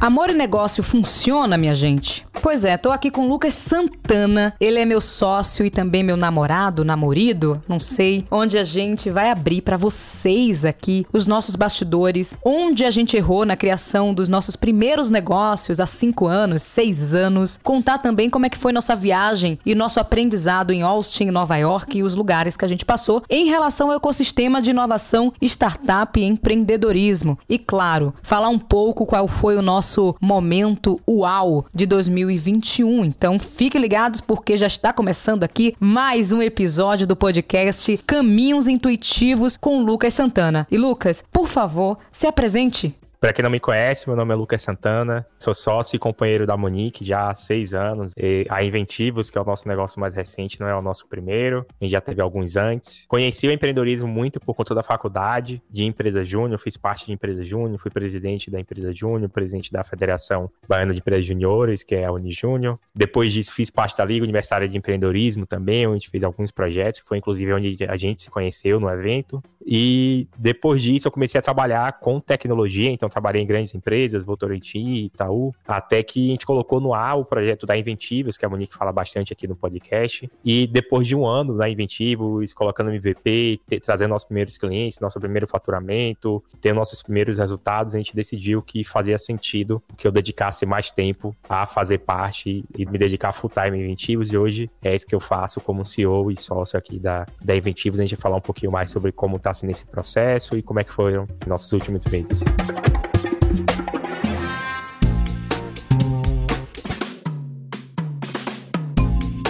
Amor e negócio funciona, minha gente? Pois é, tô aqui com o Lucas Santana. Ele é meu sócio e também meu namorado, namorido, não sei, onde a gente vai abrir para vocês aqui os nossos bastidores, onde a gente errou na criação dos nossos primeiros negócios há cinco anos, seis anos, contar também como é que foi nossa viagem e nosso aprendizado em Austin, Nova York e os lugares que a gente passou em relação ao ecossistema de inovação, startup e empreendedorismo. E claro, falar um pouco qual foi o nosso nosso momento UAU de 2021. Então fiquem ligados porque já está começando aqui mais um episódio do podcast Caminhos Intuitivos com Lucas Santana. E Lucas, por favor, se apresente. Para quem não me conhece, meu nome é Lucas Santana, sou sócio e companheiro da Monique já há seis anos. E a Inventivos, que é o nosso negócio mais recente, não é o nosso primeiro, a gente já teve alguns antes. Conheci o empreendedorismo muito por conta da faculdade de empresa júnior, fiz parte de empresa júnior, fui presidente da empresa júnior, presidente da Federação Baiana de Empresas Juniores, que é a Unijúnior. Depois disso, fiz parte da Liga Universitária de Empreendedorismo também, onde fez alguns projetos, que foi inclusive onde a gente se conheceu no evento. E depois disso, eu comecei a trabalhar com tecnologia, então trabalhei em grandes empresas, Votorantim, Itaú, até que a gente colocou no ar o projeto da Inventivos, que a Monique fala bastante aqui no podcast. E depois de um ano na Inventivos, colocando MVP, trazendo nossos primeiros clientes, nosso primeiro faturamento, tendo nossos primeiros resultados, a gente decidiu que fazia sentido que eu dedicasse mais tempo a fazer parte e me dedicar full time em Inventivos. E hoje é isso que eu faço como CEO e sócio aqui da, da Inventivos. A gente vai falar um pouquinho mais sobre como está sendo esse processo e como é que foram nossos últimos meses.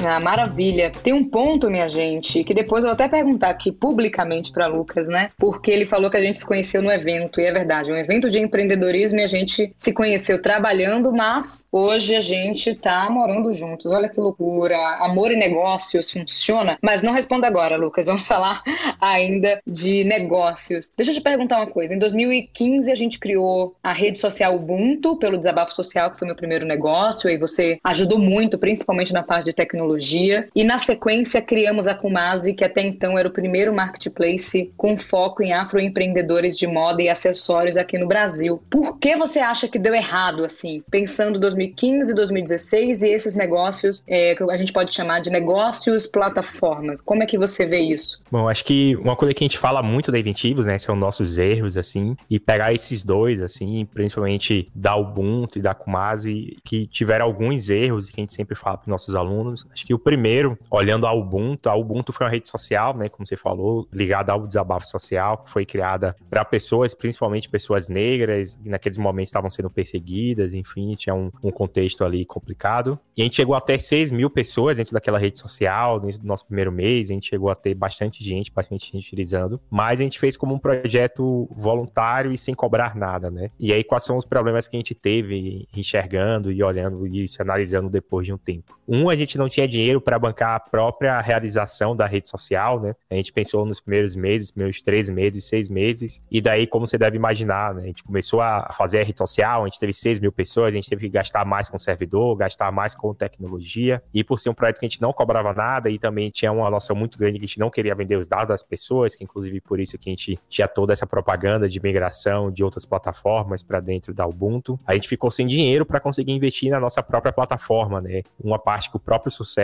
Ah, maravilha. Tem um ponto, minha gente, que depois eu vou até perguntar aqui publicamente para Lucas, né? Porque ele falou que a gente se conheceu no evento, e é verdade, um evento de empreendedorismo e a gente se conheceu trabalhando, mas hoje a gente tá morando juntos. Olha que loucura. Amor e negócios funciona? Mas não responda agora, Lucas. Vamos falar ainda de negócios. Deixa eu te perguntar uma coisa. Em 2015 a gente criou a rede social Ubuntu pelo Desabafo Social, que foi meu primeiro negócio, e você ajudou muito, principalmente na parte de tecnologia tecnologia e na sequência criamos a Kumasi, que até então era o primeiro marketplace com foco em afroempreendedores de moda e acessórios aqui no Brasil. Por que você acha que deu errado assim, pensando 2015, 2016 e esses negócios é, que a gente pode chamar de negócios plataformas? Como é que você vê isso? Bom, acho que uma coisa que a gente fala muito da Inventivos, né, são nossos erros assim, e pegar esses dois assim, principalmente da Ubuntu e da Kumasi, que tiveram alguns erros que a gente sempre fala para nossos alunos, Acho que o primeiro, olhando a Ubuntu, a Ubuntu foi uma rede social, né, como você falou, ligada ao desabafo social, que foi criada para pessoas, principalmente pessoas negras, que naqueles momentos estavam sendo perseguidas, enfim, tinha um, um, contexto ali complicado. E a gente chegou até 6 mil pessoas dentro daquela rede social, dentro do nosso primeiro mês, a gente chegou a ter bastante gente, bastante gente utilizando, mas a gente fez como um projeto voluntário e sem cobrar nada, né? E aí, quais são os problemas que a gente teve enxergando e olhando isso, analisando depois de um tempo? Um, a gente não tinha dinheiro para bancar a própria realização da rede social, né? A gente pensou nos primeiros meses, primeiros três meses, seis meses, e daí, como você deve imaginar, né? A gente começou a fazer a rede social, a gente teve seis mil pessoas, a gente teve que gastar mais com servidor, gastar mais com tecnologia, e por ser um projeto que a gente não cobrava nada e também tinha uma noção muito grande que a gente não queria vender os dados das pessoas, que inclusive por isso que a gente tinha toda essa propaganda de migração de outras plataformas para dentro da Ubuntu, a gente ficou sem dinheiro para conseguir investir na nossa própria plataforma, né? Uma parte que o próprio sucesso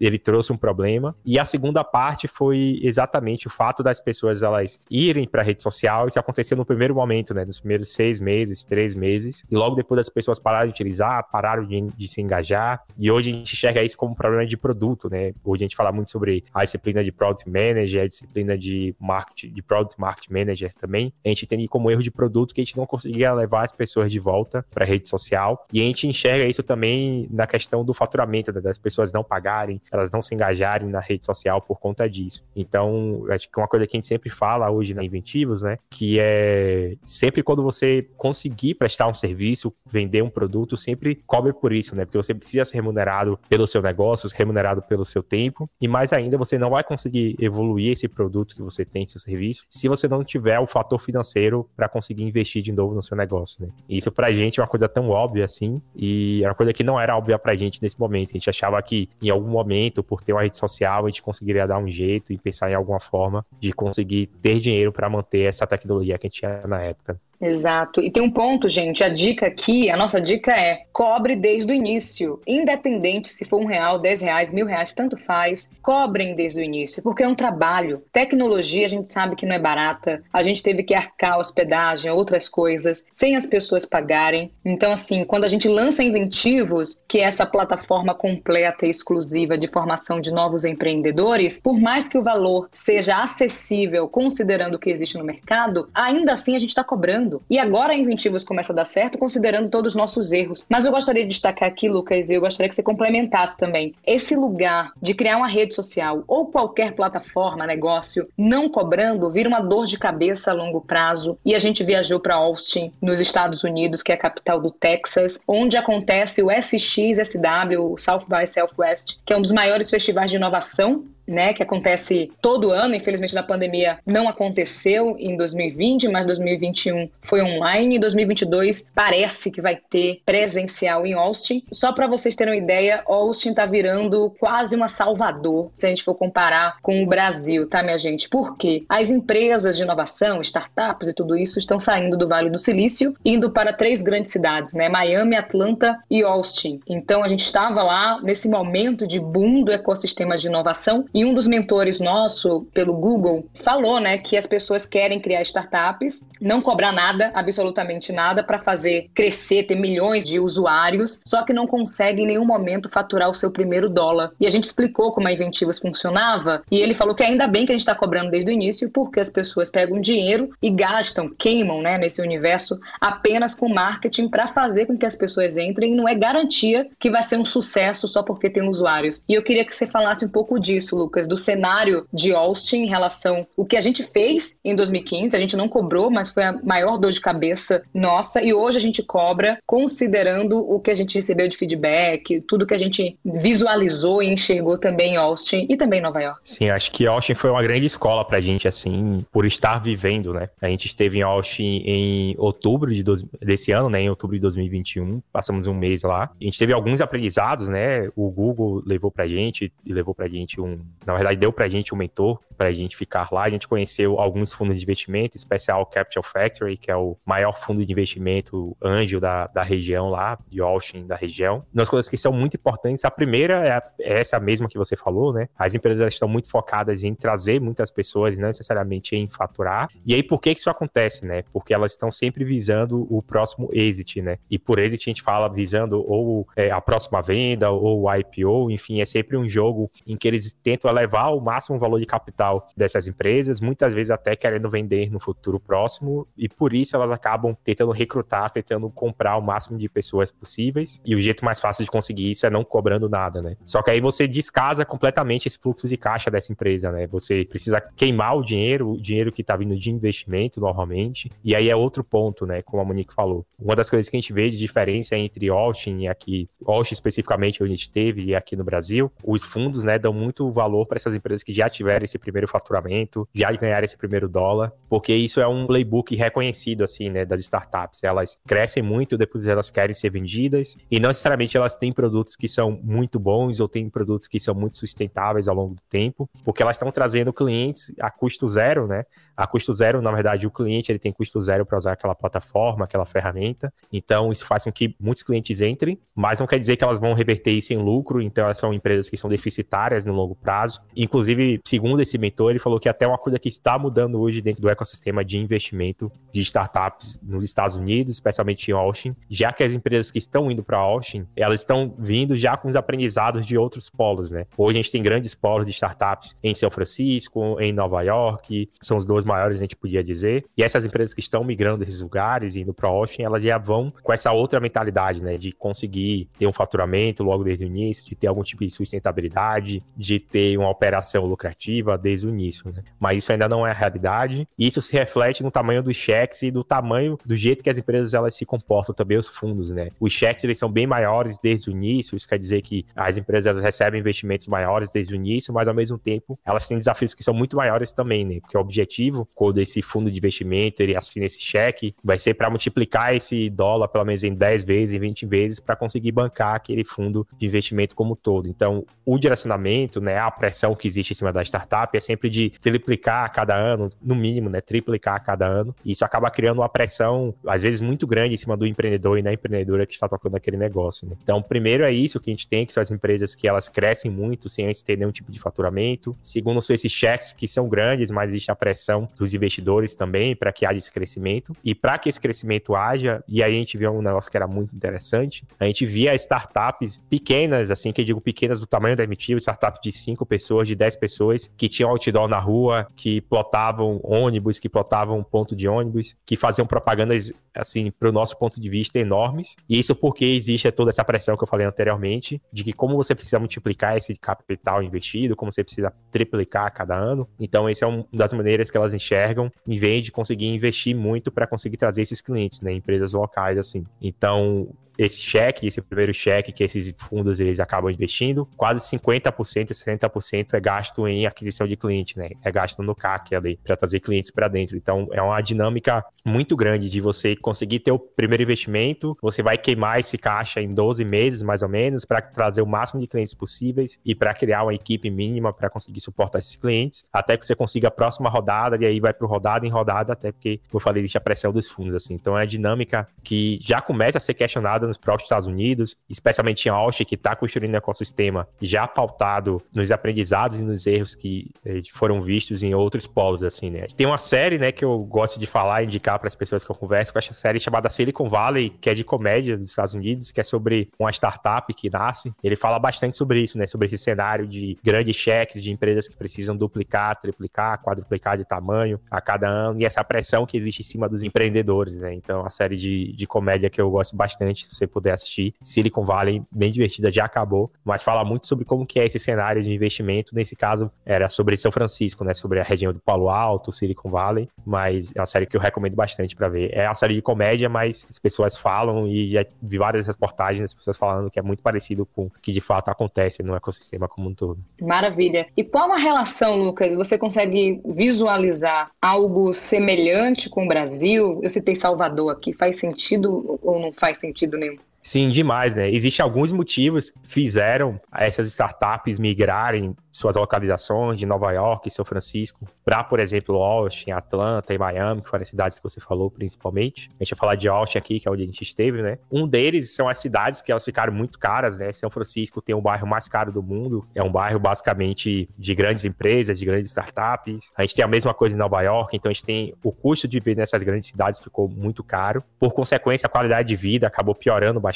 ele trouxe um problema. E a segunda parte foi exatamente o fato das pessoas elas irem para a rede social. Isso aconteceu no primeiro momento, né? Nos primeiros seis meses, três meses. E logo depois as pessoas pararam de utilizar, pararam de, de se engajar. E hoje a gente enxerga isso como um problema de produto, né? Hoje a gente fala muito sobre a disciplina de Product Manager, a disciplina de marketing, de Product Market Manager também. A gente entende como erro de produto que a gente não conseguia levar as pessoas de volta para a rede social. E a gente enxerga isso também na questão do faturamento, né? das pessoas não pagarem, elas não se engajarem na rede social por conta disso. Então, acho que uma coisa que a gente sempre fala hoje na Inventivos, né, que é sempre quando você conseguir prestar um serviço, vender um produto, sempre cobre por isso, né? Porque você precisa ser remunerado pelo seu negócio, remunerado pelo seu tempo, e mais ainda, você não vai conseguir evoluir esse produto que você tem, seu serviço, se você não tiver o fator financeiro para conseguir investir de novo no seu negócio, né? E isso pra gente é uma coisa tão óbvia assim, e é uma coisa que não era óbvia pra gente nesse momento. A gente achava que em algum momento, por ter uma rede social, a gente conseguiria dar um jeito e pensar em alguma forma de conseguir ter dinheiro para manter essa tecnologia que a gente tinha na época. Exato. E tem um ponto, gente. A dica aqui, a nossa dica é cobre desde o início. Independente se for um real, dez reais, mil reais, tanto faz. Cobrem desde o início, porque é um trabalho. Tecnologia, a gente sabe que não é barata. A gente teve que arcar hospedagem, outras coisas, sem as pessoas pagarem. Então, assim, quando a gente lança Inventivos, que é essa plataforma completa e exclusiva de formação de novos empreendedores, por mais que o valor seja acessível, considerando o que existe no mercado, ainda assim a gente está cobrando. E agora a Inventivos começa a dar certo, considerando todos os nossos erros. Mas eu gostaria de destacar aqui, Lucas, e eu gostaria que você complementasse também. Esse lugar de criar uma rede social ou qualquer plataforma, negócio, não cobrando, vira uma dor de cabeça a longo prazo. E a gente viajou para Austin, nos Estados Unidos, que é a capital do Texas, onde acontece o SXSW, o South by Southwest, que é um dos maiores festivais de inovação né, que acontece todo ano, infelizmente na pandemia não aconteceu em 2020, mas 2021 foi online e 2022 parece que vai ter presencial em Austin. Só para vocês terem uma ideia, Austin está virando quase uma Salvador, se a gente for comparar com o Brasil, tá, minha gente? Por quê? As empresas de inovação, startups e tudo isso estão saindo do Vale do Silício, indo para três grandes cidades, né, Miami, Atlanta e Austin. Então a gente estava lá nesse momento de boom do ecossistema de inovação e um dos mentores nosso, pelo Google, falou, né, que as pessoas querem criar startups, não cobrar nada, absolutamente nada, para fazer crescer, ter milhões de usuários, só que não consegue em nenhum momento faturar o seu primeiro dólar. E a gente explicou como a Inventivas funcionava, e ele falou que ainda bem que a gente está cobrando desde o início, porque as pessoas pegam dinheiro e gastam, queimam, né, nesse universo apenas com marketing para fazer com que as pessoas entrem, não é garantia que vai ser um sucesso só porque tem usuários. E eu queria que você falasse um pouco disso, Lucas, do cenário de Austin em relação o que a gente fez em 2015. A gente não cobrou, mas foi a maior dor de cabeça nossa. E hoje a gente cobra considerando o que a gente recebeu de feedback, tudo que a gente visualizou e enxergou também em Austin e também em Nova York. Sim, acho que Austin foi uma grande escola pra gente, assim, por estar vivendo, né? A gente esteve em Austin em outubro de dois, desse ano, né? Em outubro de 2021. Passamos um mês lá. A gente teve alguns aprendizados, né? O Google levou pra gente e levou pra gente um, na verdade, deu pra gente um mentor para a gente ficar lá. A gente conheceu alguns fundos de investimento, especial Capital Factory, que é o maior fundo de investimento anjo da, da região lá, de Austin, da região. Umas coisas que são muito importantes. A primeira é, a, é essa mesma que você falou, né? As empresas estão muito focadas em trazer muitas pessoas não necessariamente em faturar. E aí, por que isso acontece, né? Porque elas estão sempre visando o próximo exit, né? E por exit a gente fala visando ou é, a próxima venda ou o IPO, enfim, é sempre um jogo em que eles tentam elevar o máximo valor de capital dessas empresas, muitas vezes até querendo vender no futuro próximo, e por isso elas acabam tentando recrutar, tentando comprar o máximo de pessoas possíveis. E o jeito mais fácil de conseguir isso é não cobrando nada, né? Só que aí você descasa completamente esse fluxo de caixa dessa empresa, né? Você precisa queimar o dinheiro, o dinheiro que está vindo de investimento normalmente. E aí é outro ponto, né? Como a Monique falou. Uma das coisas que a gente vê de diferença entre Austin e aqui, Austin especificamente, onde a gente teve, e aqui no Brasil, os fundos, né, dão muito valor para essas empresas que já tiveram esse primeiro faturamento, já ganharam esse primeiro dólar, porque isso é um playbook reconhecido, assim, né, das startups. Elas crescem muito, depois elas querem ser vendidas, e não necessariamente elas têm produtos que são muito bons ou têm produtos que são muito sustentáveis ao longo do tempo, porque elas estão trazendo clientes a custo zero, né? A custo zero, na verdade, o cliente ele tem custo zero para usar aquela plataforma, aquela ferramenta. Então, isso faz com que muitos clientes entrem, mas não quer dizer que elas vão reverter isso em lucro. Então, elas são empresas que são deficitárias no longo prazo. Inclusive, segundo esse mentor, ele falou que até uma coisa que está mudando hoje dentro do ecossistema de investimento de startups nos Estados Unidos, especialmente em Austin, já que as empresas que estão indo para Austin, elas estão vindo já com os aprendizados de outros polos, né? Hoje a gente tem grandes polos de startups em São Francisco, em Nova York, são os dois maiores, a gente podia dizer. E essas empresas que estão migrando desses lugares, indo para Austin, elas já vão com essa outra mentalidade, né? De conseguir ter um faturamento logo desde o início, de ter algum tipo de sustentabilidade, de ter uma operação lucrativa desde o início, né? Mas isso ainda não é a realidade. E isso se reflete no tamanho dos cheques e do tamanho do jeito que as empresas elas se comportam também os fundos, né? Os cheques eles são bem maiores desde o início, isso quer dizer que as empresas elas recebem investimentos maiores desde o início, mas ao mesmo tempo elas têm desafios que são muito maiores também, né? Porque o objetivo quando esse fundo de investimento ele assina esse cheque, vai ser para multiplicar esse dólar pelo menos em 10 vezes, em 20 vezes para conseguir bancar aquele fundo de investimento como todo. Então, o direcionamento, né, a pressão que existe em cima da startup é sempre de triplicar a cada ano, no mínimo, né? Triplicar a cada ano. E isso acaba criando uma pressão, às vezes, muito grande em cima do empreendedor e da empreendedora que está tocando aquele negócio. Né? Então, primeiro é isso que a gente tem, que são as empresas que elas crescem muito sem antes ter nenhum tipo de faturamento. Segundo, são esses cheques que são grandes, mas existe a pressão dos investidores também para que haja esse crescimento. E para que esse crescimento haja, e aí a gente viu um negócio que era muito interessante, a gente via startups pequenas, assim, que eu digo pequenas do tamanho da Emitiva, startups de 5 pessoas, de 10 pessoas, que tinham outdoor na rua, que plotavam ônibus, que plotavam ponto de ônibus, que faziam propagandas, assim, para o nosso ponto de vista, enormes. E isso porque existe toda essa pressão que eu falei anteriormente, de que como você precisa multiplicar esse capital investido, como você precisa triplicar cada ano. Então, essa é uma das maneiras que elas enxergam, em vez de conseguir investir muito para conseguir trazer esses clientes, né? Empresas locais, assim. Então, esse cheque, esse primeiro cheque que esses fundos eles acabam investindo, quase 50%, 60% é gasto em aquisição de cliente, né? É gasto no CAC ali para trazer clientes para dentro. Então é uma dinâmica muito grande de você conseguir ter o primeiro investimento, você vai queimar esse caixa em 12 meses mais ou menos para trazer o máximo de clientes possíveis e para criar uma equipe mínima para conseguir suportar esses clientes, até que você consiga a próxima rodada e aí vai para rodada em rodada, até porque, como eu falei, existe a pressão dos fundos assim. Então é a dinâmica que já começa a ser questionada nos próprios Estados Unidos, especialmente em Austin, que está construindo um ecossistema já pautado nos aprendizados e nos erros que eh, foram vistos em outros polos, assim, né? Tem uma série, né, que eu gosto de falar e indicar para as pessoas que eu converso, com essa série chamada Silicon Valley, que é de comédia dos Estados Unidos, que é sobre uma startup que nasce. Ele fala bastante sobre isso, né, sobre esse cenário de grandes cheques de empresas que precisam duplicar, triplicar, quadruplicar de tamanho a cada ano e essa pressão que existe em cima dos empreendedores, né? Então, a série de, de comédia que eu gosto bastante, você puder assistir. Silicon Valley, bem divertida, já acabou, mas fala muito sobre como que é esse cenário de investimento. Nesse caso, era sobre São Francisco, né? Sobre a região do Palo Alto, Silicon Valley, mas é uma série que eu recomendo bastante para ver. É uma série de comédia, mas as pessoas falam e já vi várias reportagens das pessoas falando que é muito parecido com o que de fato acontece no ecossistema como um todo. Maravilha. E qual a relação, Lucas? Você consegue visualizar algo semelhante com o Brasil? Eu citei Salvador aqui, faz sentido ou não faz sentido? Sim, demais, né? Existem alguns motivos que fizeram essas startups migrarem suas localizações de Nova York e São Francisco para, por exemplo, Austin, Atlanta e Miami, que foram as cidades que você falou principalmente. A gente vai falar de Austin aqui, que é onde a gente esteve, né? Um deles são as cidades que elas ficaram muito caras, né? São Francisco tem o bairro mais caro do mundo, é um bairro basicamente de grandes empresas, de grandes startups. A gente tem a mesma coisa em Nova York, então a gente tem o custo de viver nessas grandes cidades ficou muito caro. Por consequência, a qualidade de vida acabou piorando bastante,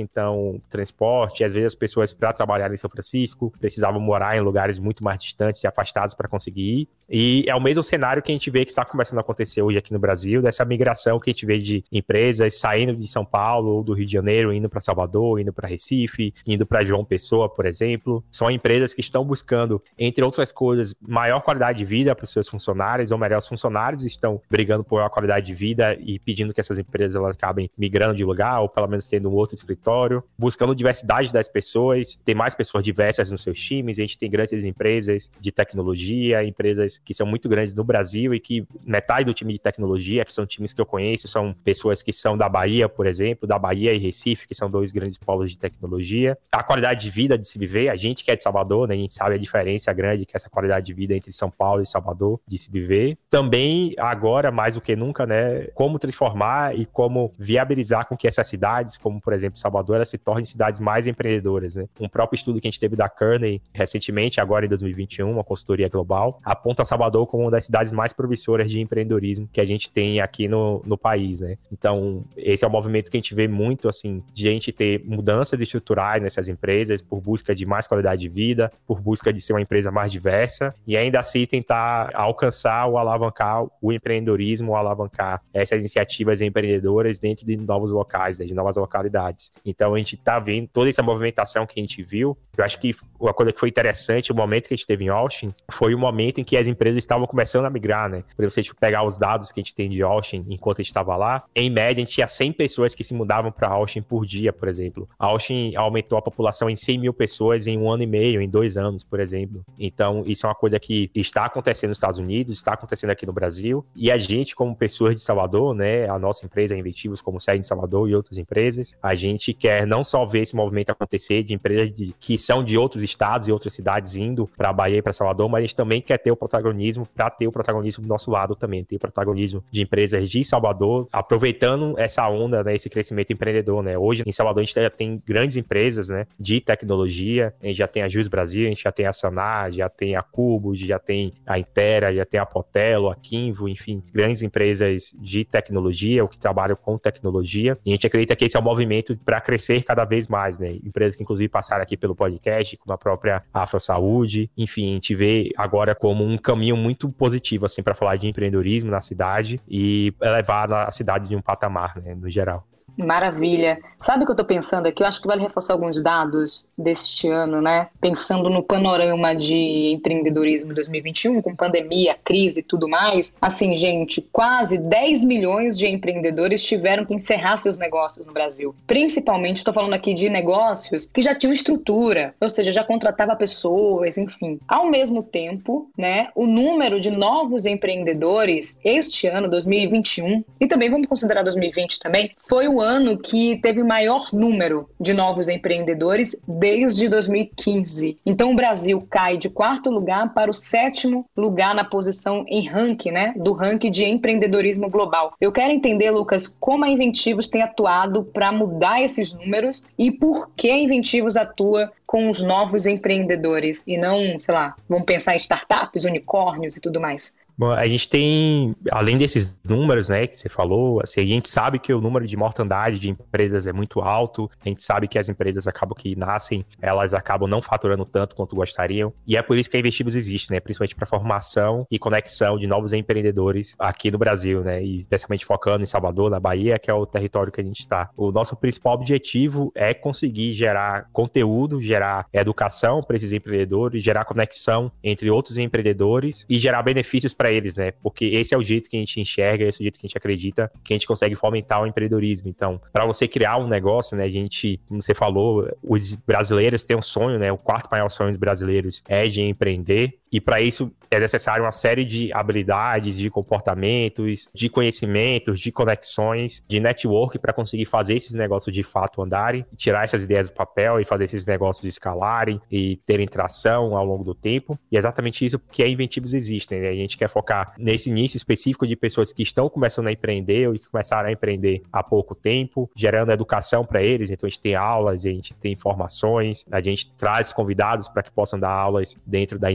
então transporte, às vezes as pessoas para trabalhar em São Francisco precisavam morar em lugares lugares muito mais distantes e afastados para conseguir ir. E é o mesmo cenário que a gente vê que está começando a acontecer hoje aqui no Brasil, dessa migração que a gente vê de empresas saindo de São Paulo ou do Rio de Janeiro, indo para Salvador, indo para Recife, indo para João Pessoa, por exemplo. São empresas que estão buscando, entre outras coisas, maior qualidade de vida para os seus funcionários, ou melhor, os funcionários estão brigando por maior qualidade de vida e pedindo que essas empresas elas acabem migrando de lugar, ou pelo menos tendo um outro escritório, buscando diversidade das pessoas, ter mais pessoas diversas nos seus times, a gente tem grandes grandes empresas de tecnologia, empresas que são muito grandes no Brasil e que metade do time de tecnologia, que são times que eu conheço, são pessoas que são da Bahia, por exemplo, da Bahia e Recife, que são dois grandes polos de tecnologia. A qualidade de vida de se viver, a gente que é de Salvador, né, a gente sabe a diferença grande que é essa qualidade de vida entre São Paulo e Salvador de se viver. Também, agora, mais do que nunca, né, como transformar e como viabilizar com que essas cidades, como por exemplo Salvador, elas se tornem cidades mais empreendedoras. Né? Um próprio estudo que a gente teve da Kearney recentemente, agora em 2021, uma consultoria global, aponta Salvador como uma das cidades mais promissoras de empreendedorismo que a gente tem aqui no, no país, né? Então, esse é um movimento que a gente vê muito, assim, de a gente ter mudanças estruturais nessas empresas por busca de mais qualidade de vida, por busca de ser uma empresa mais diversa e ainda assim tentar alcançar ou alavancar o empreendedorismo, alavancar essas iniciativas empreendedoras dentro de novos locais, né, de novas localidades. Então, a gente está vendo toda essa movimentação que a gente viu. Eu acho que uma coisa que foi interessante, o momento que a gente teve em Austin, foi o momento em que as empresas estavam começando a migrar, né? Para você tipo, pegar os dados que a gente tem de Austin enquanto a gente estava lá, em média a gente tinha 100 pessoas que se mudavam para Austin por dia, por exemplo. Austin aumentou a população em 100 mil pessoas em um ano e meio, em dois anos, por exemplo. Então, isso é uma coisa que está acontecendo nos Estados Unidos, está acontecendo aqui no Brasil, e a gente, como pessoas de Salvador, né, a nossa empresa, a Inventivos, como sede de Salvador e outras empresas, a gente quer não só ver esse movimento acontecer de empresas de, que são de outros estados e outras cidades indo para Bahia e para Salvador, mas a gente também quer ter o protagonismo para ter o protagonismo do nosso lado também, ter o protagonismo de empresas de Salvador, aproveitando essa onda, né, esse crescimento empreendedor, né? Hoje em Salvador a gente já tem grandes empresas, né, de tecnologia, a gente já tem a Jus Brasil, a gente já tem a Sanar, já tem a Cubos, já tem a Intera, já tem a Potelo, a Kinvo, enfim, grandes empresas de tecnologia, ou que trabalham com tecnologia. E a gente acredita que esse é um movimento para crescer cada vez mais, né? Empresas que inclusive passaram aqui pelo podcast, como a própria Afro Saúde, enfim, a gente vê agora como um caminho muito positivo assim para falar de empreendedorismo na cidade e elevar a cidade de um patamar, né, no geral. Maravilha. Sabe o que eu estou pensando aqui? Eu acho que vale reforçar alguns dados deste ano, né? Pensando no panorama de empreendedorismo 2021, com pandemia, crise e tudo mais. Assim, gente, quase 10 milhões de empreendedores tiveram que encerrar seus negócios no Brasil. Principalmente, estou falando aqui de negócios que já tinham estrutura, ou seja, já contratava pessoas, enfim. Ao mesmo tempo, né, o número de novos empreendedores este ano, 2021, e também vamos considerar 2020 também, foi o ano que teve maior número de novos empreendedores desde 2015. Então o Brasil cai de quarto lugar para o sétimo lugar na posição em ranking, né, do ranking de empreendedorismo global. Eu quero entender, Lucas, como a Inventivos tem atuado para mudar esses números e por que a Inventivos atua com os novos empreendedores e não, sei lá, vamos pensar em startups, unicórnios e tudo mais. Bom, a gente tem, além desses números, né, que você falou, assim, a gente sabe que o número de mortandade de empresas é muito alto, a gente sabe que as empresas acabam que nascem, elas acabam não faturando tanto quanto gostariam, e é por isso que a Investibus existe, né, principalmente para formação e conexão de novos empreendedores aqui no Brasil, né, e especialmente focando em Salvador, na Bahia, que é o território que a gente está. O nosso principal objetivo é conseguir gerar conteúdo, gerar educação para esses empreendedores, gerar conexão entre outros empreendedores e gerar benefícios para eles, né? Porque esse é o jeito que a gente enxerga, esse é o jeito que a gente acredita que a gente consegue fomentar o empreendedorismo. Então, para você criar um negócio, né, a gente, como você falou, os brasileiros têm um sonho, né? O quarto maior sonho dos brasileiros é de empreender. E para isso é necessário uma série de habilidades, de comportamentos, de conhecimentos, de conexões, de network para conseguir fazer esses negócios de fato andarem, tirar essas ideias do papel e fazer esses negócios escalarem e terem tração ao longo do tempo. E é exatamente isso que a Inventivos existe. Né? A gente quer focar nesse início específico de pessoas que estão começando a empreender ou que começaram a empreender há pouco tempo, gerando educação para eles. Então a gente tem aulas, a gente tem informações, a gente traz convidados para que possam dar aulas dentro da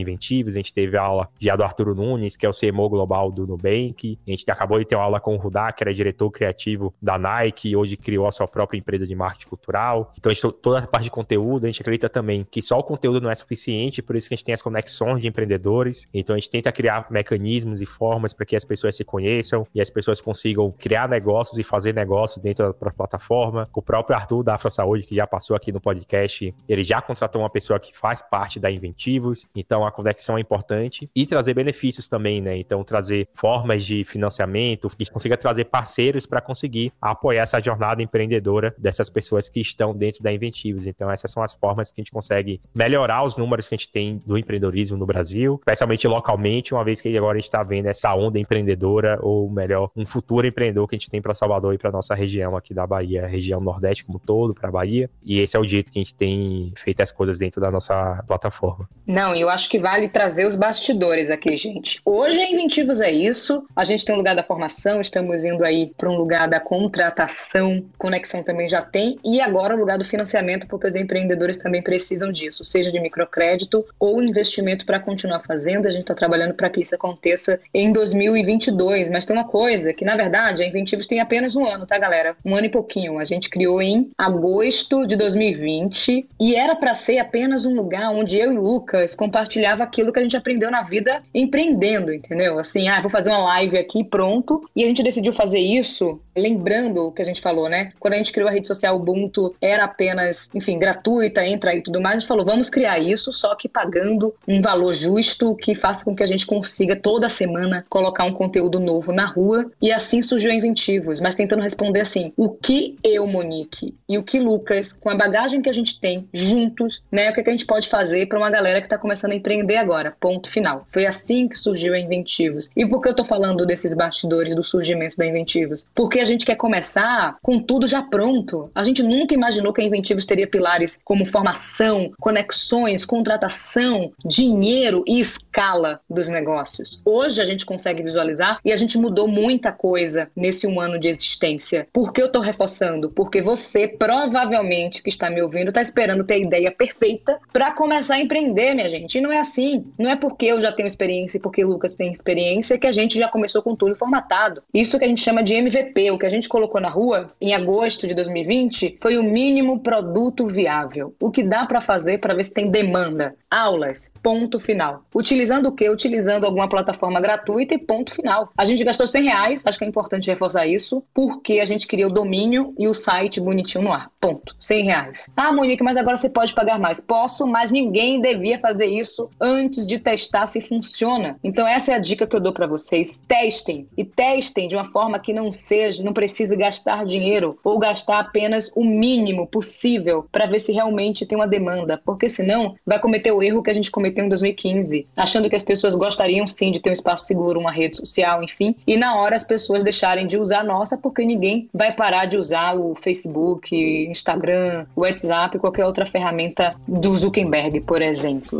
A gente teve aula já do Arturo Nunes, que é o CMO global do Nubank. A gente acabou de ter uma aula com o Rudá, que era diretor criativo da Nike, hoje criou a sua própria empresa de marketing cultural. Então, a gente, toda a parte de conteúdo, a gente acredita também que só o conteúdo não é suficiente, por isso que a gente tem as conexões de empreendedores. Então, a gente tenta criar mecanismos e formas para que as pessoas se conheçam e as pessoas consigam criar negócios e fazer negócios dentro da plataforma. O próprio Arthur da Afro Saúde, que já passou aqui no podcast, ele já contratou uma pessoa que faz parte da Inventivos, então a conexão é importante. E trazer benefícios também, né? Então, trazer formas de financiamento, que consiga trazer parceiros para conseguir apoiar essa jornada empreendedora dessas pessoas que estão dentro da Inventivos. Então, essas são as formas que a gente consegue melhorar os números que a gente tem do empreendedorismo no Brasil, especialmente localmente, uma vez que agora a gente está vendo essa onda empreendedora, ou melhor, um futuro empreendedor que a gente tem para Salvador e para nossa região aqui da Bahia, região Nordeste como todo, para a Bahia. E esse é o jeito que a gente tem feito as coisas dentro da nossa plataforma. Não, eu acho que vale trazer os bastidores aqui, gente. Hoje a Inventivos é isso. A gente tem um lugar da formação, estamos indo aí para um lugar da contratação, conexão também já tem, e agora o lugar do financiamento, porque os empreendedores também precisam disso, seja de microcrédito ou investimento para continuar fazendo. A gente está trabalhando para que isso aconteça em 2022. Mas tem uma coisa que, na verdade, a Inventivos tem apenas um ano, tá, galera? Um ano e pouquinho. A gente criou em agosto de 2020 e era para ser apenas um lugar onde eu e Lucas compartilhava aquilo que a gente aprendeu na vida empreendendo, entendeu? Assim, ah, vou fazer uma live aqui, pronto. E a gente decidiu fazer isso lembrando o que a gente falou, né? Quando a gente criou a rede social Ubuntu, era apenas, enfim, gratuita, entra aí e tudo mais. A gente falou, vamos criar isso, só que pagando um valor justo que faça com que a gente consiga toda semana colocar um conteúdo novo na rua. E assim surgiu a Inventivos, mas tentando responder assim, o que eu, Monique, e o que Lucas, com a bagagem que a gente tem juntos, né? O que, é que a gente pode fazer para uma galera que está começando a empreender agora? Agora, ponto final. Foi assim que surgiu a Inventivos. E por que eu tô falando desses bastidores do surgimento da Inventivos? Porque a gente quer começar com tudo já pronto. A gente nunca imaginou que a Inventivos teria pilares como formação, conexões, contratação, dinheiro e escala dos negócios. Hoje a gente consegue visualizar e a gente mudou muita coisa nesse um ano de existência. Por que eu tô reforçando? Porque você, provavelmente, que está me ouvindo, está esperando ter a ideia perfeita para começar a empreender, minha gente. E não é assim. Não é porque eu já tenho experiência e porque Lucas tem experiência que a gente já começou com tudo formatado. Isso que a gente chama de MVP, o que a gente colocou na rua em agosto de 2020, foi o mínimo produto viável. O que dá para fazer para ver se tem demanda. Aulas, ponto final. Utilizando o quê? Utilizando alguma plataforma gratuita e ponto final. A gente gastou 100 reais, acho que é importante reforçar isso, porque a gente queria o domínio e o site bonitinho no ar. Ponto. 100 reais. Ah, Monique, mas agora você pode pagar mais. Posso, mas ninguém devia fazer isso antes de testar se funciona. Então essa é a dica que eu dou para vocês. Testem e testem de uma forma que não seja, não precise gastar dinheiro ou gastar apenas o mínimo possível para ver se realmente tem uma demanda, porque senão vai cometer o erro que a gente cometeu em 2015, achando que as pessoas gostariam sim de ter um espaço seguro, uma rede social, enfim, e na hora as pessoas deixarem de usar a nossa porque ninguém vai parar de usar o Facebook, Instagram, WhatsApp, qualquer outra ferramenta do Zuckerberg, por exemplo.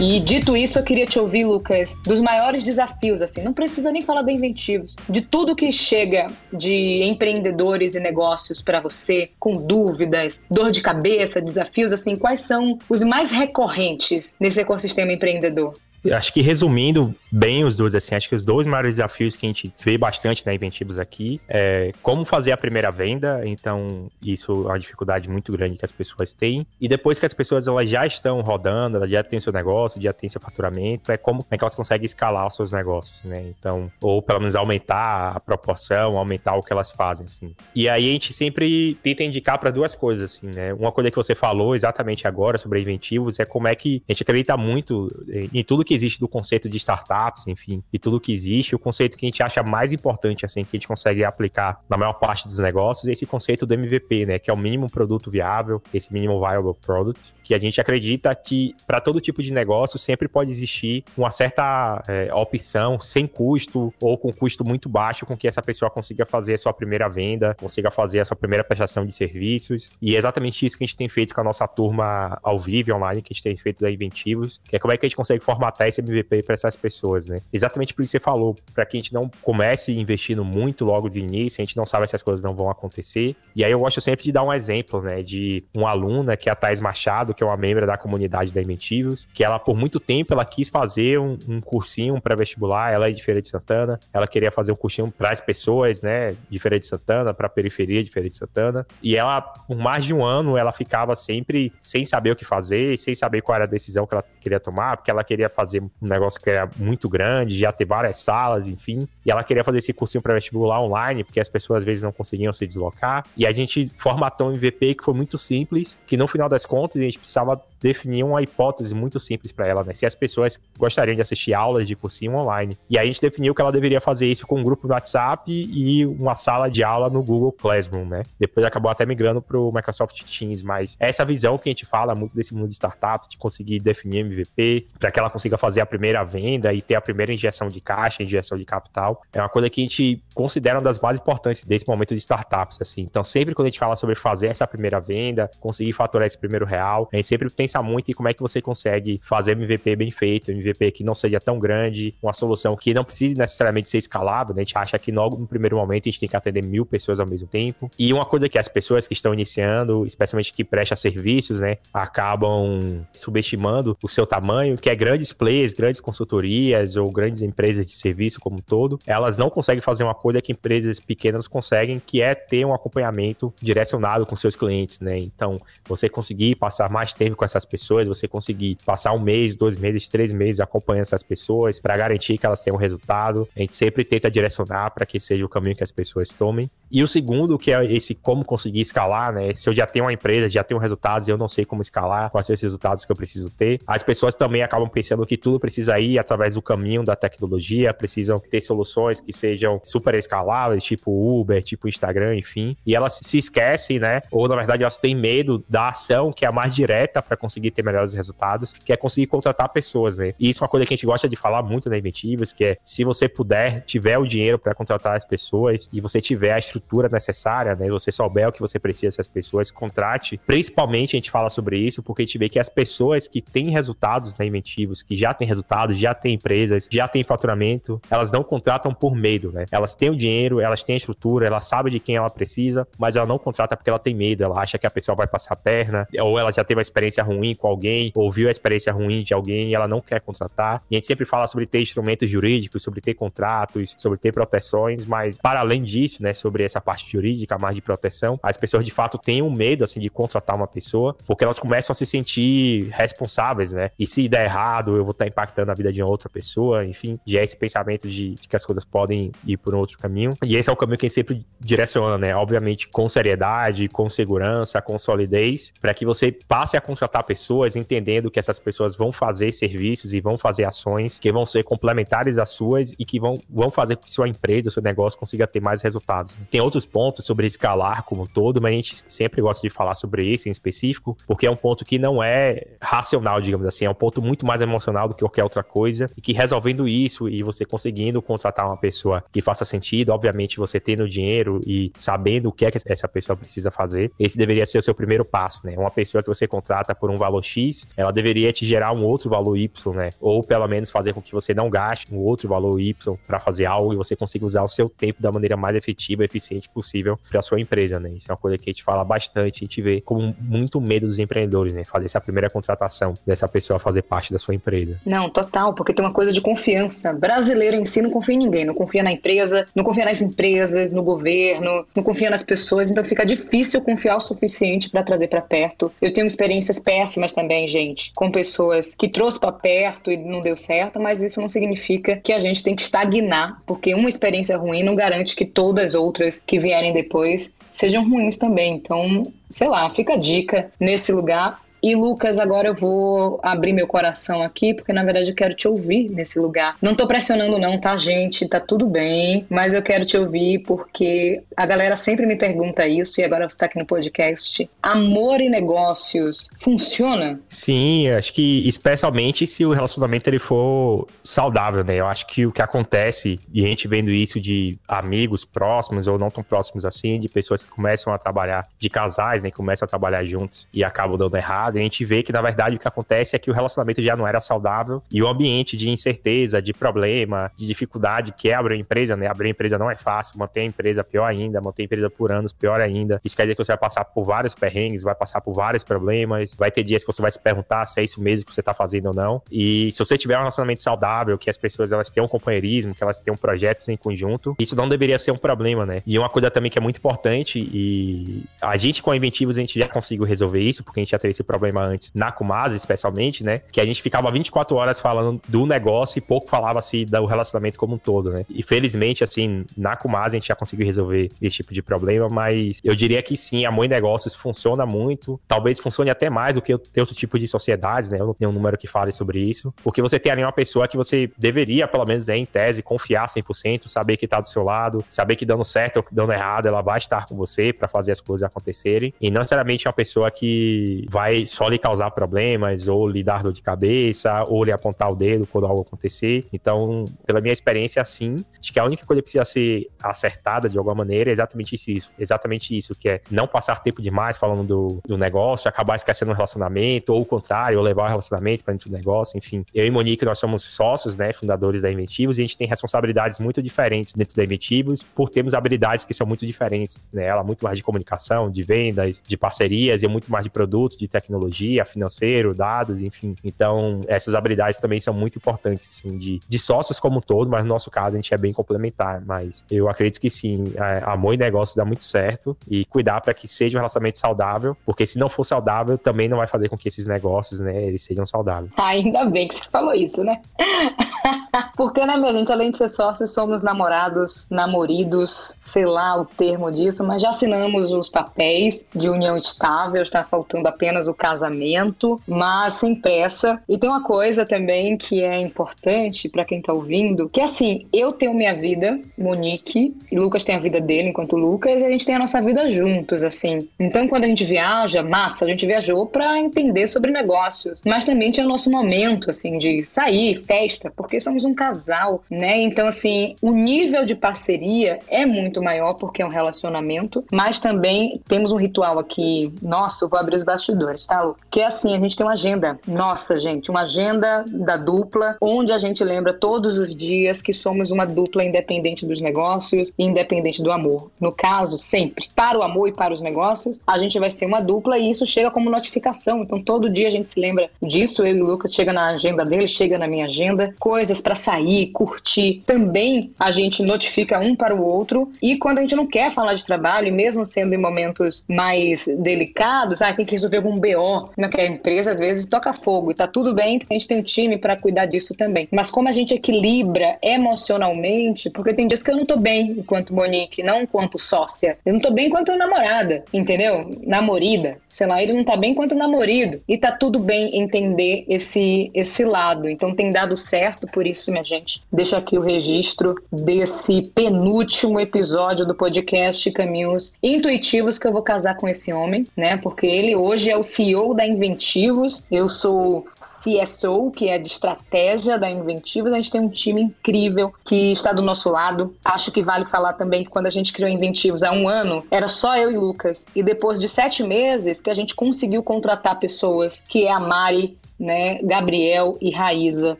E dito isso, eu queria te ouvir, Lucas, dos maiores desafios, assim, não precisa nem falar da Inventivos, de tudo que chega de empreendedores e negócios para você, com dúvidas, dor de cabeça, desafios, assim, quais são os mais recorrentes nesse ecossistema empreendedor? Acho que resumindo bem os dois, assim, acho que os dois maiores desafios que a gente vê bastante na Inventivos aqui é como fazer a primeira venda, então isso é uma dificuldade muito grande que as pessoas têm. E depois que as pessoas elas já estão rodando, elas já têm seu negócio, já têm seu faturamento, é como, é que elas conseguem escalar os seus negócios, né? Então, ou pelo menos aumentar a proporção, aumentar o que elas fazem, assim. E aí a gente sempre tenta indicar para duas coisas, assim, né? Uma coisa que você falou exatamente agora sobre Inventivos é como é que a gente acredita muito em tudo que existe do conceito de startups, enfim, e tudo que existe, o conceito que a gente acha mais importante, assim, que a gente consegue aplicar na maior parte dos negócios, é esse conceito do MVP, né, que é o mínimo produto viável, esse mínimo viable product, que a gente acredita que para todo tipo de negócio sempre pode existir uma certa é, opção sem custo ou com custo muito baixo com que essa pessoa consiga fazer a sua primeira venda, consiga fazer a sua primeira prestação de serviços. E é exatamente isso que a gente tem feito com a nossa turma ao vivo online, que a gente tem feito da Inventivos, que é como é que a gente consegue formatar esse MVP para essas pessoas, né? Exatamente por isso que você falou, para que a gente não comece investindo muito logo de início, a gente não sabe se as coisas não vão acontecer. E aí eu gosto sempre de dar um exemplo, né, de uma aluna que é a Thais Machado, que é uma membro da comunidade da Inventivos, que ela por muito tempo ela quis fazer um, um cursinho pré-vestibular, ela é de Feira de Santana, ela queria fazer um cursinho para as pessoas, né, de Feira de Santana, para a periferia de Feira de Santana, e ela por mais de um ano ela ficava sempre sem saber o que fazer, sem saber qual era a decisão que ela queria tomar, porque ela queria fazer um negócio que era muito grande, já ter várias salas, enfim, e ela queria fazer esse cursinho pré-vestibular online, porque as pessoas às vezes não conseguiam se deslocar, e a gente formatou um MVP que foi muito simples, que no final das contas a gente precisava definir uma hipótese muito simples para ela, né? Se as pessoas gostariam de assistir aulas de cursinho online. E aí a gente definiu que ela deveria fazer isso com um grupo no WhatsApp e uma sala de aula no Google Classroom, né? Depois acabou até migrando para o Microsoft Teams, mas essa visão que a gente fala muito desse mundo de startup, de conseguir definir MVP, para que ela consiga fazer a primeira venda e ter a primeira injeção de caixa, injeção de capital, é uma coisa que a gente considera uma das mais importantes desse momento de startups, assim. Então, sempre quando a gente fala sobre fazer essa primeira venda, conseguir faturar esse primeiro real, a gente sempre pensa muito em como é que você consegue fazer MVP bem feito, MVP que não seja tão grande, uma solução que não precise necessariamente ser escalável, né? A gente acha que logo no primeiro momento a gente tem que atender mil pessoas ao mesmo tempo. E uma coisa que as pessoas que estão iniciando, especialmente que prestam serviços, né, acabam subestimando o seu tamanho, que é grandes players, grandes consultorias ou grandes empresas de serviço como um todo, elas não conseguem fazer uma coisa que empresas pequenas conseguem, que é ter um acompanhamento direcionado com seus clientes, né? Então, você conseguir passar mais tempo com essas pessoas, você conseguir passar um mês, dois meses, três meses acompanhando essas pessoas para garantir que elas tenham resultado. A gente sempre tenta direcionar para que seja o caminho que as pessoas tomem. E o segundo, que é esse como conseguir escalar, né? Se eu já tenho uma empresa, já tenho resultados eu não sei como escalar, quais são esses resultados que eu preciso ter, as pessoas também acabam pensando que tudo precisa ir através do caminho da tecnologia, precisam ter soluções que sejam super escaláveis, tipo Uber, tipo Instagram, enfim. E elas se esquecem, né? Ou na verdade elas têm medo da ação que é a mais direta para conseguir ter melhores resultados, que é conseguir contratar pessoas, né? E isso é uma coisa que a gente gosta de falar muito na Inventivos, que é se você puder, tiver o dinheiro para contratar as pessoas e você tiver a estrutura necessária, né? Você souber o que você precisa dessas pessoas, contrate. Principalmente a gente fala sobre isso porque a gente vê que as pessoas que têm resultados na Inventivos, que já têm resultados, já têm empresas, já têm faturamento, elas não contratam por medo, né? Elas têm o dinheiro, elas têm a estrutura, elas sabem de quem ela precisa, mas ela não contrata porque ela tem medo, ela acha que a pessoa vai passar a perna, ou ela já teve uma experiência ruim com alguém, ouviu a experiência ruim de alguém e ela não quer contratar. E a gente sempre fala sobre ter instrumentos jurídicos, sobre ter contratos, sobre ter proteções, mas para além disso, né, sobre essa parte jurídica, mais de proteção, as pessoas de fato têm um medo, assim, de contratar uma pessoa, porque elas começam a se sentir responsáveis, né? E se der errado, eu vou estar impactando a vida de outra pessoa, enfim, já é esse pensamento de, de que as coisas podem ir por um outro caminho. E esse é o caminho que a gente sempre direciona, né? Obviamente com seriedade, com segurança, com solidez, para que você passe a contratar pessoas entendendo que essas pessoas vão fazer serviços e vão fazer ações que vão ser complementares às suas e que vão, vão fazer com que sua empresa, seu negócio consiga ter mais resultados. Tem outros pontos sobre escalar como um todo, mas a gente sempre gosta de falar sobre esse em específico, porque é um ponto que não é racional, digamos assim, é um ponto muito mais emocional do que qualquer outra coisa e que resolvendo isso e você conseguindo contratar uma pessoa que faça sentido, obviamente você tendo dinheiro e sabendo o que é que essa pessoa precisa fazer, esse deveria ser o seu primeiro passo, né? Uma pessoa que você contrata por um valor X, ela deveria te gerar um outro valor Y, né? Ou pelo menos fazer com que você não gaste um outro valor Y para fazer algo e você consiga usar o seu tempo da maneira mais efetiva e eficiente possível para sua empresa, né? Isso é uma coisa que a gente fala bastante, a gente vê como muito medo dos empreendedores, né? Fazer essa primeira contratação dessa pessoa fazer parte da sua empresa. Não, total, porque tem uma coisa de confiança. Brasileiro em si não confia em ninguém, não confia na empresa, não confia nas empresas, no governo, não confia nas pessoas, então fica difícil confiar o suficiente para trazer para perto. Eu tenho experiências péssimas também, gente, com pessoas que trouxe para perto e não deu certo, mas isso não significa que a gente tem que estagnar, porque uma experiência ruim não garante que todas as outras que vierem depois sejam ruins também. Então, sei lá, fica a dica nesse lugar e Lucas, agora eu vou abrir meu coração aqui, porque na verdade eu quero te ouvir nesse lugar. Não tô pressionando não, tá, gente? Tá tudo bem, mas eu quero te ouvir porque a galera sempre me pergunta isso e agora você tá aqui no podcast. Amor e negócios funciona? Sim, acho que especialmente se o relacionamento ele for saudável, né? Eu acho que o que acontece, e a gente vendo isso de amigos próximos ou não tão próximos assim, de pessoas que começam a trabalhar, de casais, né? Começam a trabalhar juntos e acabam dando errado errado. E a gente vê que, na verdade, o que acontece é que o relacionamento já não era saudável e o ambiente de incerteza, de problema, de dificuldade que é abrir uma empresa, né? Abrir uma empresa não é fácil, manter a empresa pior ainda, manter a empresa por anos pior ainda. Isso quer dizer que você vai passar por vários perrengues, vai passar por vários problemas, vai ter dias que você vai se perguntar se é isso mesmo que você tá fazendo ou não. E se você tiver um relacionamento saudável, que as pessoas elas tenham um companheirismo, que elas tenham projetos em conjunto, isso não deveria ser um problema, né? E uma coisa também que é muito importante e a gente com Inventivos a gente já conseguiu resolver isso, porque a gente já teve esse problema problema antes, na Kumasa especialmente, né? Que a gente ficava 24 horas falando do negócio e pouco falava assim do relacionamento como um todo, né? E felizmente, assim, na Kumasa a gente já conseguiu resolver esse tipo de problema, mas eu diria que sim, a Mãe Negócios funciona muito, talvez funcione até mais do que outro tipo de sociedades, né? Eu não tenho um número que fale sobre isso, porque você tem ali uma pessoa que você deveria, pelo menos, né, em tese, confiar 100%, saber que tá do seu lado, saber que dando certo ou dando errado, ela vai estar com você para fazer as coisas acontecerem, e não necessariamente uma pessoa que vai só lhe causar problemas, ou lhe dar dor de cabeça, ou lhe apontar o dedo quando algo acontecer. Então, pela minha experiência, assim, acho que a única coisa que precisa ser acertada de alguma maneira é exatamente isso. Exatamente isso, que é não passar tempo demais falando do, do negócio, acabar esquecendo o relacionamento, ou o contrário, ou levar o relacionamento para dentro do negócio, enfim. Eu e Monique, nós somos sócios, né, fundadores da Inventivos, e a gente tem responsabilidades muito diferentes dentro da Inventivos, por termos habilidades que são muito diferentes, né? Ela muito mais de comunicação, de vendas, de parcerias, e muito mais de produto, de tecnologia tecnologia, financeiro, dados, enfim. Então, essas habilidades também são muito importantes, assim, de, de sócios como um todo, mas no nosso caso a gente é bem complementar. Mas eu acredito que sim, é, amor e negócio dá muito certo e cuidar para que seja um relacionamento saudável, porque se não for saudável, também não vai fazer com que esses negócios, né, eles sejam saudáveis. Ainda bem que você falou isso, né? porque, né, minha gente, além de ser sócios, somos namorados, namoridos, sei lá o termo disso, mas já assinamos os papéis de união estável, está faltando apenas o casamento, mas sem pressa. E tem uma coisa também que é importante para quem tá ouvindo, que é assim, eu tenho minha vida, Monique, Lucas tem a vida dele enquanto Lucas, e a gente tem a nossa vida juntos, assim. Então, quando a gente viaja, massa, a gente viajou para entender sobre negócios, mas também tinha o nosso momento, assim, de sair, festa, porque somos um casal, né? Então, assim, o nível de parceria é muito maior porque é um relacionamento, mas também temos um ritual aqui nosso, vou abrir os bastidores, tá, Lu? Que é assim, a gente tem uma agenda, nossa, gente, uma agenda da dupla, onde a gente lembra todos os dias que somos uma dupla independente dos negócios e independente do amor. No caso, sempre, para o amor e para os negócios, a gente vai ser uma dupla e isso chega como notificação. Então, todo dia a gente se lembra disso, eu e o Lucas chega na agenda dele, chega na minha agenda, coisas para sair, curtir. Também a gente notifica um para o outro e quando a gente não quer falar de trabalho, mesmo sendo em momentos mais delicados, ah, tem que resolver algum BO, né, que a empresa às vezes toca fogo e tá tudo bem, a gente tem um time para cuidar disso também. Mas como a gente equilibra emocionalmente, porque tem dias que eu não tô bem enquanto Monique, não enquanto sócia. Eu não tô bem enquanto namorada, entendeu? Namorida. Sei lá, ele não tá bem enquanto namorido. E tá tudo bem entender esse, esse lado. Então tem dado certo, por isso, minha gente. Deixa aqui o registro desse penúltimo episódio do podcast Caminhos Intuitivos que eu vou casar com esse homem, né? Porque ele hoje é o CEO da Inventivos. Eu sou CSO, que é de estratégia da Inventivos. A gente tem um time incrível que está do nosso lado. Acho que vale falar também que quando a gente criou Inventivos há um ano, era só eu e Lucas. E depois de sete meses que a gente conseguiu contratar pessoas, que é a Mari, né, Gabriel e Raíza.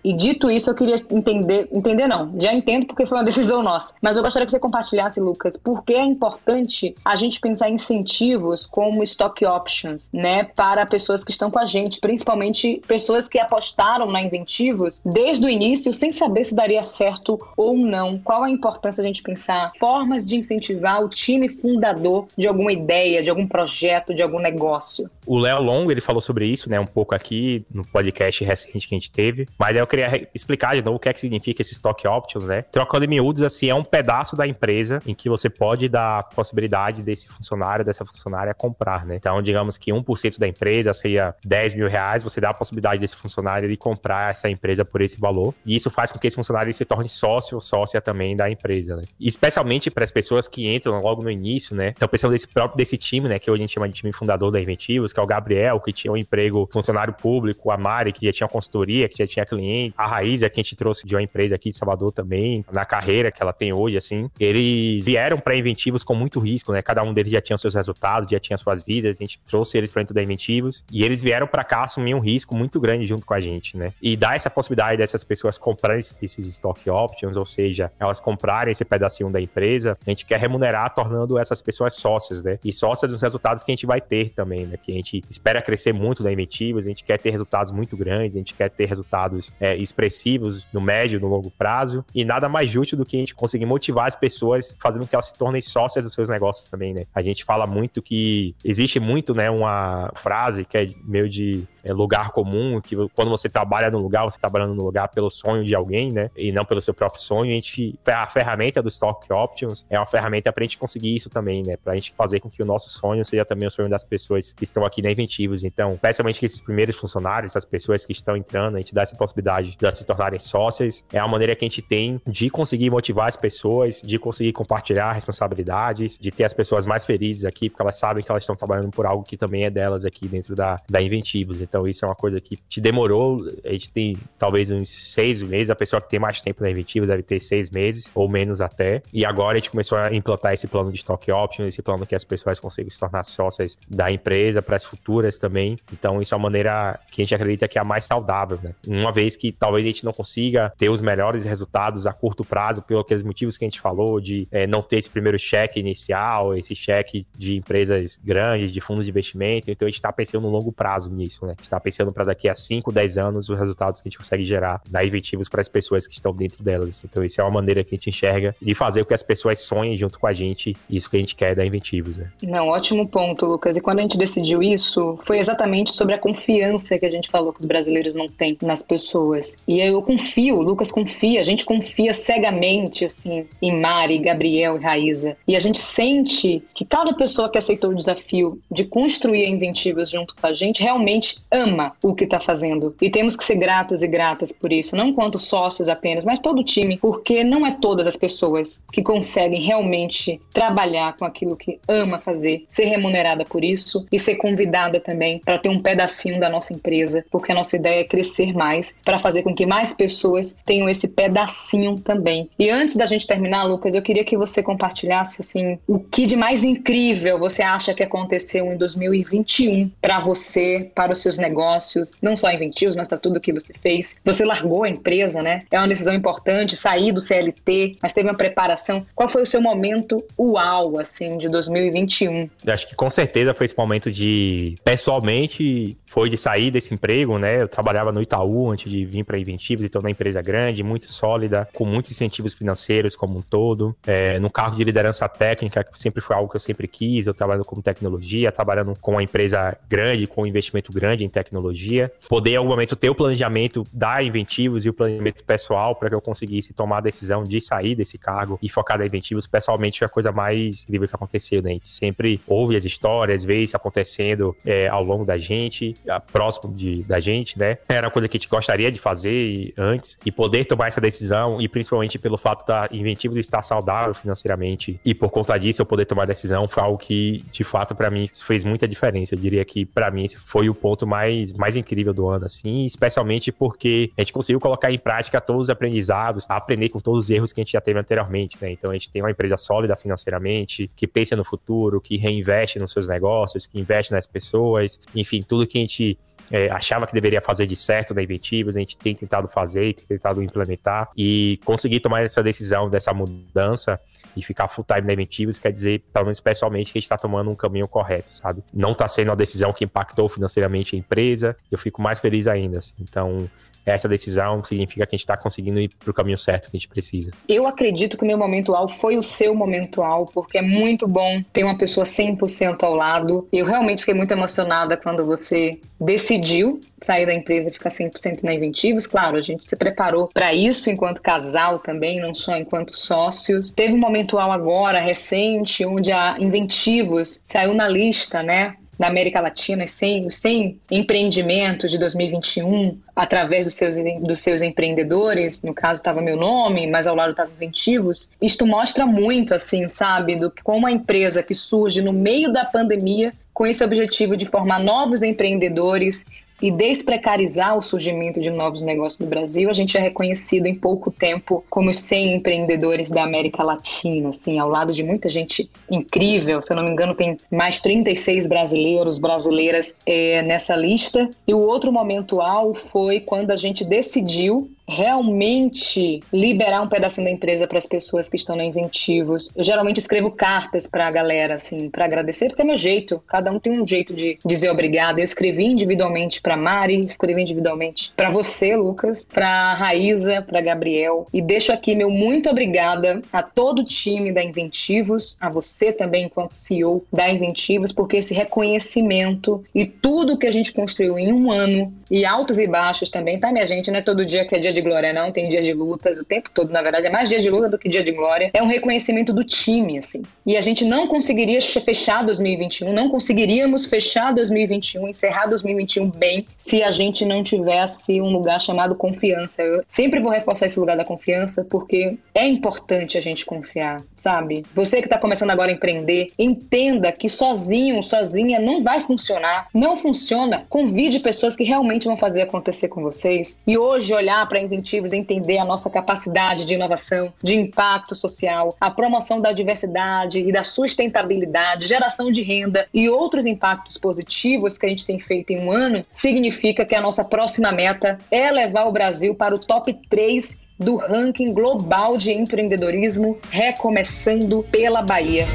E dito isso, eu queria entender, entender não, já entendo porque foi uma decisão nossa, mas eu gostaria que você compartilhasse, Lucas, por que é importante a gente pensar em incentivos como stock options, né, para pessoas que estão com a gente, principalmente pessoas que apostaram na Inventivos desde o início sem saber se daria certo ou não. Qual a importância a gente pensar formas de incentivar o time fundador de alguma ideia, de algum projeto, de algum negócio? O Léo Longo, ele falou sobre isso, né, um pouco aqui no podcast recente que a gente teve. Mas aí eu queria explicar de novo o que é que significa esse stock options, né? Trocando em miúdos, assim, é um pedaço da empresa em que você pode dar a possibilidade desse funcionário, dessa funcionária comprar, né? Então, digamos que 1% da empresa seria 10 mil reais, você dá a possibilidade desse funcionário de comprar essa empresa por esse valor. E isso faz com que esse funcionário se torne sócio ou sócia também da empresa, né? Especialmente para as pessoas que entram logo no início, né? Então, pensando desse próprio desse time, né? Que hoje a gente chama de time fundador da Inventivos, que é o Gabriel, que tinha um emprego funcionário público, a Mari, que já tinha consultoria, que já tinha cliente, a Raiz, que a gente trouxe de uma empresa aqui de Salvador também, na carreira que ela tem hoje, assim, eles vieram para Inventivos com muito risco, né? Cada um deles já tinha seus resultados, já tinha suas vidas, a gente trouxe eles para dentro da Inventivos e eles vieram para cá assumir um risco muito grande junto com a gente, né? E dar essa possibilidade dessas pessoas comprarem esses stock options, ou seja, elas comprarem esse pedacinho da empresa, a gente quer remunerar tornando essas pessoas sócias, né? E sócias dos resultados que a gente vai ter também, né? Que a gente espera crescer muito da Inventivos, a gente quer ter resultados muito grandes, a gente quer ter resultados é, expressivos no médio, no longo prazo, e nada mais útil do que a gente conseguir motivar as pessoas fazendo com que elas se tornem sócias dos seus negócios também, né? A gente fala muito que existe muito, né, uma frase que é meio de é, lugar comum, que quando você trabalha no lugar, você está trabalhando no lugar pelo sonho de alguém, né? E não pelo seu próprio sonho. A gente, a ferramenta do Stock Options é uma ferramenta para a gente conseguir isso também, né? Para a gente fazer com que o nosso sonho seja também o sonho das pessoas que estão aqui na Inventivos. Então, especialmente que esses primeiros funcionários, essas pessoas que estão entrando, a gente dá essa possibilidade de elas se tornarem sócias. É a maneira que a gente tem de conseguir motivar as pessoas, de conseguir compartilhar responsabilidades, de ter as pessoas mais felizes aqui, porque elas sabem que elas estão trabalhando por algo que também é delas aqui dentro da, da Inventivos. Então, isso é uma coisa que te demorou. A gente tem talvez uns seis meses. A pessoa que tem mais tempo na Inventivos deve ter seis meses, ou menos até. E agora a gente começou a implantar esse plano de stock options, esse plano que as pessoas consigam se tornar sócias da empresa para as futuras também. Então, isso é uma maneira que a gente acredita que é a mais saudável, né? Uma vez que talvez a gente não consiga ter os melhores resultados a curto prazo, por aqueles motivos que a gente falou, de é, não ter esse primeiro cheque inicial, esse cheque de empresas grandes, de fundos de investimento. Então a gente está pensando no longo prazo nisso, né? A gente está pensando para daqui a 5, 10 anos os resultados que a gente consegue gerar da Inventivos para as pessoas que estão dentro delas. Então isso é uma maneira que a gente enxerga de fazer com que as pessoas sonhem junto com a gente isso que a gente quer da Inventivos, né? Não, ótimo ponto, Lucas. E quando a gente decidiu isso, foi exatamente sobre a confiança que a gente falou que os brasileiros não têm nas pessoas. E eu confio, o Lucas confia, a gente confia cegamente, assim, em Mari, Gabriel e Raíza. E a gente sente que cada pessoa que aceitou o desafio de construir a Inventivas junto com a gente realmente ama o que está fazendo. E temos que ser gratos e gratas por isso, não quanto sócios apenas, mas todo o time, porque não é todas as pessoas que conseguem realmente trabalhar com aquilo que ama fazer, ser remunerada por isso e ser convidada também para ter um pedacinho da nossa empresa, porque a nossa ideia é crescer mais para fazer com que mais pessoas tenham esse pedacinho também. E antes da gente terminar, Lucas, eu queria que você compartilhasse assim o que de mais incrível você acha que aconteceu em 2021 para você, para os seus negócios, não só inventivos, mas para tudo que você fez. Você largou a empresa, né? É uma decisão importante, sair do CLT, mas teve uma preparação. Qual foi o seu momento uau, assim, de 2021? Eu acho que com certeza foi esse momento de, pessoalmente, foi de sair desse emprego, né? Eu trabalhava no Itaú antes de vir para Inventivos, então na empresa grande, muito sólida, com muitos incentivos financeiros como um todo, é, no cargo de liderança técnica, que sempre foi algo que eu sempre quis, eu trabalhando com tecnologia, trabalhando com uma empresa grande, com um investimento grande em tecnologia, poder em algum momento ter o planejamento da Inventivos e o planejamento pessoal para que eu conseguisse tomar a decisão de sair desse cargo e focar na Inventivos, pessoalmente foi a coisa mais incrível que aconteceu, né? A gente sempre ouve as histórias, vê isso acontecendo é, ao longo da gente, próximo de, da gente, né? Era uma coisa que a gente gostaria de fazer antes e poder tomar essa decisão e principalmente pelo fato da Inventivos estar saudável financeiramente e por conta disso eu poder tomar decisão foi algo que de fato para mim fez muita diferença. Eu diria que para mim esse foi o ponto mais, mais incrível do ano, assim, especialmente porque a gente conseguiu colocar em prática todos os aprendizados, aprender com todos os erros que a gente já teve anteriormente, né? Então a gente tem uma empresa sólida financeiramente, que pensa no futuro, que reinveste nos seus negócios, que investe nas pessoas, enfim, tudo que a gente é, achava que deveria fazer de certo da Inventivos, a gente tem tentado fazer, tem tentado implementar e conseguir tomar essa decisão dessa mudança e ficar full time na Inventivos quer dizer, pelo menos pessoalmente, que a gente está tomando um caminho correto, sabe? Não está sendo uma decisão que impactou financeiramente a empresa, eu fico mais feliz ainda. Assim. Então, essa decisão significa que a gente está conseguindo ir para o caminho certo que a gente precisa. Eu acredito que o meu momento alto foi o seu momento alto, porque é muito bom ter uma pessoa 100% ao lado. Eu realmente fiquei muito emocionada quando você decidiu sair da empresa e ficar 100% na Inventivos. Claro, a gente se preparou para isso enquanto casal também, não só enquanto sócios. Teve um momento alto agora, recente, onde a Inventivos saiu na lista, né? Da América Latina, sem 100 empreendimentos de 2021 através dos seus, dos seus empreendedores, no caso estava meu nome, mas ao lado estava Inventivos. Isto mostra muito, assim, sabe, do como uma empresa que surge no meio da pandemia com esse objetivo de formar novos empreendedores, e desprecarizar o surgimento de novos negócios no Brasil, a gente é reconhecido em pouco tempo como os 100 empreendedores da América Latina, assim, ao lado de muita gente incrível. Se eu não me engano, tem mais 36 brasileiros, brasileiras é, nessa lista. E o outro momento ao foi quando a gente decidiu realmente liberar um pedacinho da empresa para as pessoas que estão na Inventivos. Eu geralmente escrevo cartas para a galera, assim, para agradecer, porque é meu jeito. Cada um tem um jeito de dizer obrigado. Eu escrevi individualmente para Mari, escrevi individualmente para você, Lucas, para Raíza, para Gabriel. E deixo aqui meu muito obrigada a todo o time da Inventivos, a você também enquanto CEO da Inventivos, porque esse reconhecimento e tudo que a gente construiu em um ano e altos e baixos também, tá, minha gente? Não é todo dia que é dia de glória, não. Tem dias de lutas o tempo todo, na verdade. É mais dia de luta do que dia de glória. É um reconhecimento do time, assim. E a gente não conseguiria fechar 2021, não conseguiríamos fechar 2021, encerrar 2021 bem, se a gente não tivesse um lugar chamado confiança. Eu sempre vou reforçar esse lugar da confiança, porque é importante a gente confiar, sabe? Você que está começando agora a empreender, entenda que sozinho, sozinha, não vai funcionar. Não funciona. Convide pessoas que realmente vão fazer acontecer com vocês. E hoje olhar para Inventivos entender a nossa capacidade de inovação, de impacto social, a promoção da diversidade e da sustentabilidade, geração de renda e outros impactos positivos que a gente tem feito em um ano, significa que a nossa próxima meta é levar o Brasil para o top 3 do ranking global de empreendedorismo, recomeçando pela Bahia.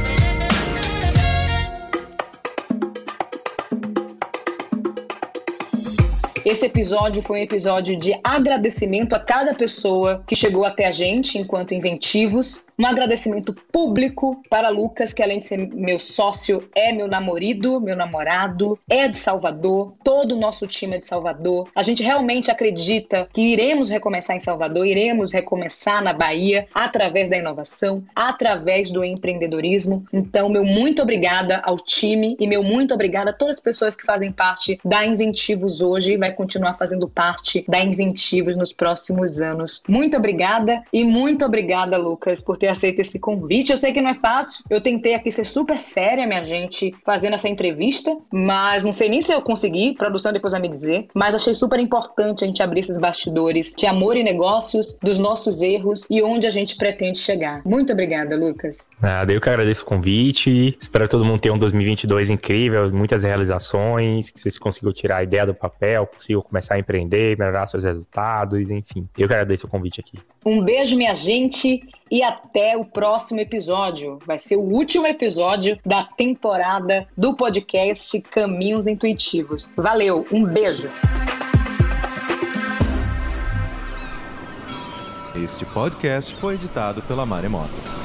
Esse episódio foi um episódio de agradecimento a cada pessoa que chegou até a gente enquanto inventivos um agradecimento público para Lucas, que além de ser meu sócio, é meu namorado, meu namorado, é de Salvador, todo o nosso time é de Salvador. A gente realmente acredita que iremos recomeçar em Salvador, iremos recomeçar na Bahia através da inovação, através do empreendedorismo. Então, meu muito obrigada ao time e meu muito obrigada a todas as pessoas que fazem parte da Inventivos hoje e vai continuar fazendo parte da Inventivos nos próximos anos. Muito obrigada e muito obrigada, Lucas, por ter aceito esse convite. Eu sei que não é fácil. Eu tentei aqui ser super séria, minha gente, fazendo essa entrevista, mas não sei nem se eu consegui. Produção depois vai me dizer. Mas achei super importante a gente abrir esses bastidores de amor e negócios, dos nossos erros e onde a gente pretende chegar. Muito obrigada, Lucas. Nada, eu que agradeço o convite. Espero que todo mundo tenha um 2022 incrível, muitas realizações, que vocês consigam tirar a ideia do papel, consigam começar a empreender, melhorar seus resultados, enfim. Eu que agradeço o convite aqui. Um beijo, minha gente e até o próximo episódio. Vai ser o último episódio da temporada do podcast Caminhos Intuitivos. Valeu, um beijo. Este podcast foi editado pela Maremoto.